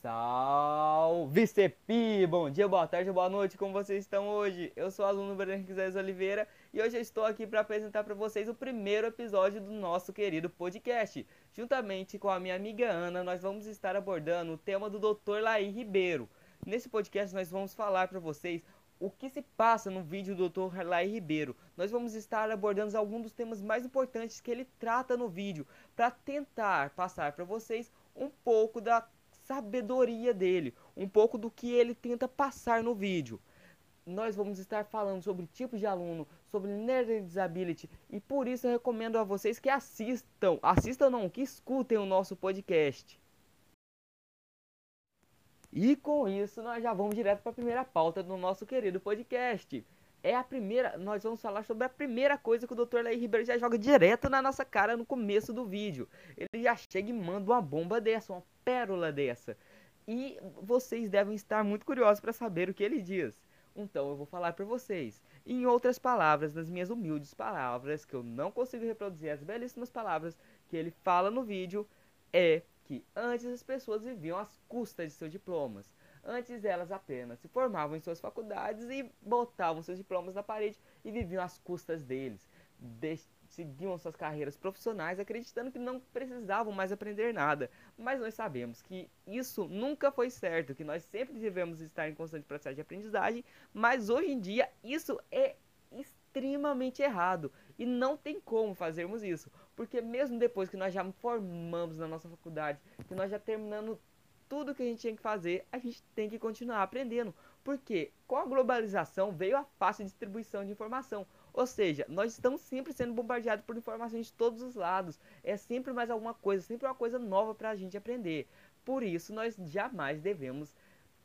Salve CEPI! Bom dia, boa tarde, boa noite, como vocês estão hoje? Eu sou o aluno Breno Quiséis Oliveira e hoje eu estou aqui para apresentar para vocês o primeiro episódio do nosso querido podcast. Juntamente com a minha amiga Ana, nós vamos estar abordando o tema do Dr. Laí Ribeiro. Nesse podcast nós vamos falar para vocês o que se passa no vídeo do Dr. Laí Ribeiro. Nós vamos estar abordando alguns dos temas mais importantes que ele trata no vídeo para tentar passar para vocês um pouco da sabedoria dele, um pouco do que ele tenta passar no vídeo. Nós vamos estar falando sobre tipos de aluno, sobre learning disability e por isso eu recomendo a vocês que assistam, assistam não, que escutem o nosso podcast. E com isso nós já vamos direto para a primeira pauta do nosso querido podcast. É a primeira, nós vamos falar sobre a primeira coisa que o Dr. Lei Ribeiro já joga direto na nossa cara no começo do vídeo. Ele já chega e manda uma bomba dessa, uma pérola dessa. E vocês devem estar muito curiosos para saber o que ele diz. Então eu vou falar para vocês. Em outras palavras, nas minhas humildes palavras, que eu não consigo reproduzir as belíssimas palavras que ele fala no vídeo, é que antes as pessoas viviam às custas de seus diplomas. Antes elas apenas se formavam em suas faculdades e botavam seus diplomas na parede e viviam às custas deles. De seguiam suas carreiras profissionais acreditando que não precisavam mais aprender nada. Mas nós sabemos que isso nunca foi certo, que nós sempre devemos estar em constante processo de aprendizagem, mas hoje em dia isso é extremamente errado e não tem como fazermos isso, porque mesmo depois que nós já formamos na nossa faculdade, que nós já terminamos tudo que a gente tinha que fazer, a gente tem que continuar aprendendo. Porque com a globalização veio a fácil distribuição de informação. Ou seja, nós estamos sempre sendo bombardeados por informações de todos os lados. É sempre mais alguma coisa, sempre uma coisa nova para a gente aprender. Por isso, nós jamais devemos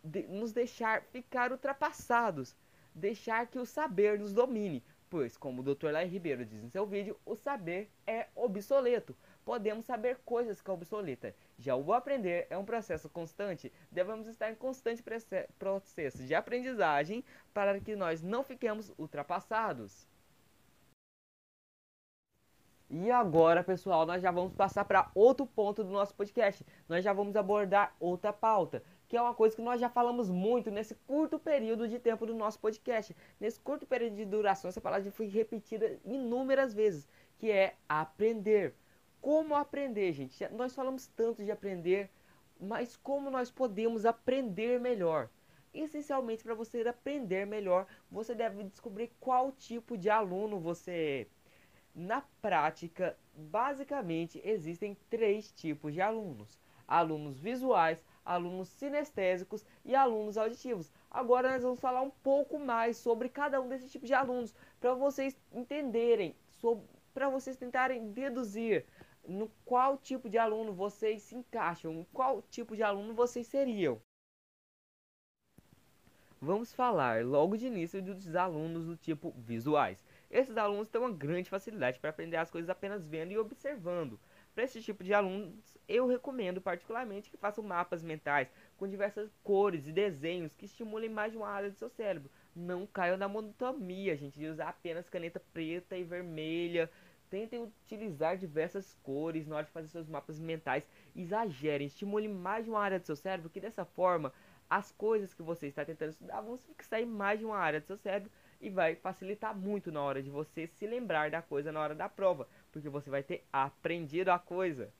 de nos deixar ficar ultrapassados. Deixar que o saber nos domine. Pois, como o Dr. Lai Ribeiro diz em seu vídeo, o saber é obsoleto podemos saber coisas que é obsoleta. Já o aprender é um processo constante, devemos estar em constante processo de aprendizagem para que nós não fiquemos ultrapassados. E agora, pessoal, nós já vamos passar para outro ponto do nosso podcast. Nós já vamos abordar outra pauta, que é uma coisa que nós já falamos muito nesse curto período de tempo do nosso podcast. Nesse curto período de duração, essa palavra foi repetida inúmeras vezes, que é aprender como aprender, gente. Nós falamos tanto de aprender, mas como nós podemos aprender melhor? Essencialmente, para você aprender melhor, você deve descobrir qual tipo de aluno você é. Na prática, basicamente, existem três tipos de alunos: alunos visuais, alunos sinestésicos e alunos auditivos. Agora nós vamos falar um pouco mais sobre cada um desses tipos de alunos, para vocês entenderem, para vocês tentarem deduzir no qual tipo de aluno vocês se encaixam, qual tipo de aluno vocês seriam. Vamos falar logo de início dos alunos do tipo visuais. Esses alunos têm uma grande facilidade para aprender as coisas apenas vendo e observando. Para esse tipo de alunos, eu recomendo particularmente que façam mapas mentais com diversas cores e desenhos que estimulem mais de uma área do seu cérebro. Não caiam na monotonia, gente, de usar apenas caneta preta e vermelha Tentem utilizar diversas cores na hora de fazer seus mapas mentais. Exagerem, estimule mais de uma área do seu cérebro, que dessa forma as coisas que você está tentando estudar vão fixar em mais de uma área do seu cérebro e vai facilitar muito na hora de você se lembrar da coisa na hora da prova, porque você vai ter aprendido a coisa.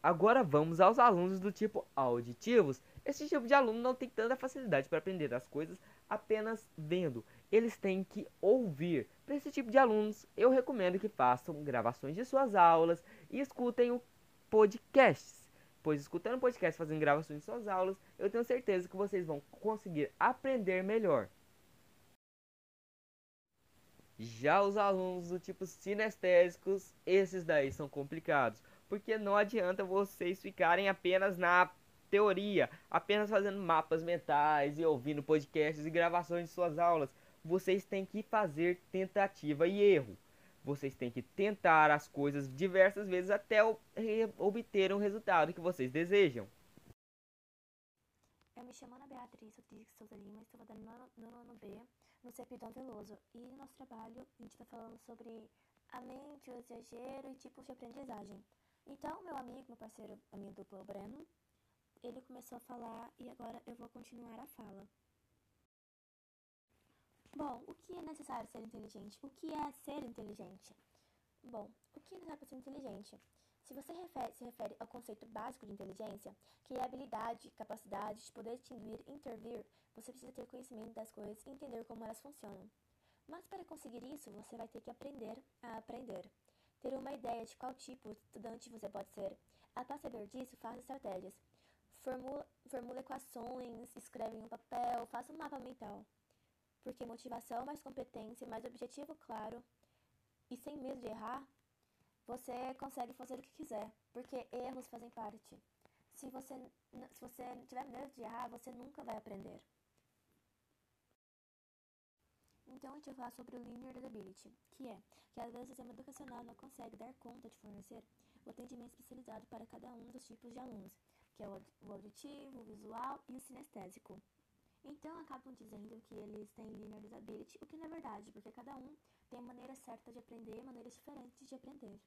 Agora vamos aos alunos do tipo auditivos. Esse tipo de aluno não tem tanta facilidade para aprender as coisas apenas vendo. Eles têm que ouvir. Para esse tipo de alunos, eu recomendo que façam gravações de suas aulas e escutem o podcasts. Pois escutando podcast, fazendo gravações de suas aulas, eu tenho certeza que vocês vão conseguir aprender melhor. Já os alunos do tipo sinestésicos, esses daí são complicados, porque não adianta vocês ficarem apenas na teoria, apenas fazendo mapas mentais e ouvindo podcasts e gravações de suas aulas. Vocês têm que fazer tentativa e erro. Vocês têm que tentar as coisas diversas vezes até obter um resultado que vocês desejam. Eu me chamo Ana Beatriz Rodrigues Souza Lima, estou fazendo no nono B, no CEP Dom Veloso. E no nosso trabalho, a gente está falando sobre a mente, o exagero e tipos de aprendizagem. Então, meu amigo, meu parceiro, a minha dupla, o Breno, ele começou a falar e agora eu vou continuar a fala. Bom, o que é necessário ser inteligente? O que é ser inteligente? Bom, o que é necessário para ser inteligente? Se você refere, se refere ao conceito básico de inteligência, que é a habilidade, capacidade de poder distinguir e intervir, você precisa ter conhecimento das coisas e entender como elas funcionam. Mas para conseguir isso, você vai ter que aprender a aprender. Ter uma ideia de qual tipo de estudante você pode ser. Após saber disso, faça estratégias. Formula, formula equações, escreve em um papel, faça um mapa mental. Porque motivação mais competência, mais objetivo claro e sem medo de errar, você consegue fazer o que quiser, porque erros fazem parte. Se você, se você tiver medo de errar, você nunca vai aprender. Então, a gente vai falar sobre o Linear Disability, que é que às vezes o sistema educacional não consegue dar conta de fornecer o atendimento especializado para cada um dos tipos de alunos, que é o auditivo, o visual e o sinestésico. Então, acabam dizendo que eles têm linear disability, o que não é verdade, porque cada um tem maneira certa de aprender maneiras diferentes de aprender.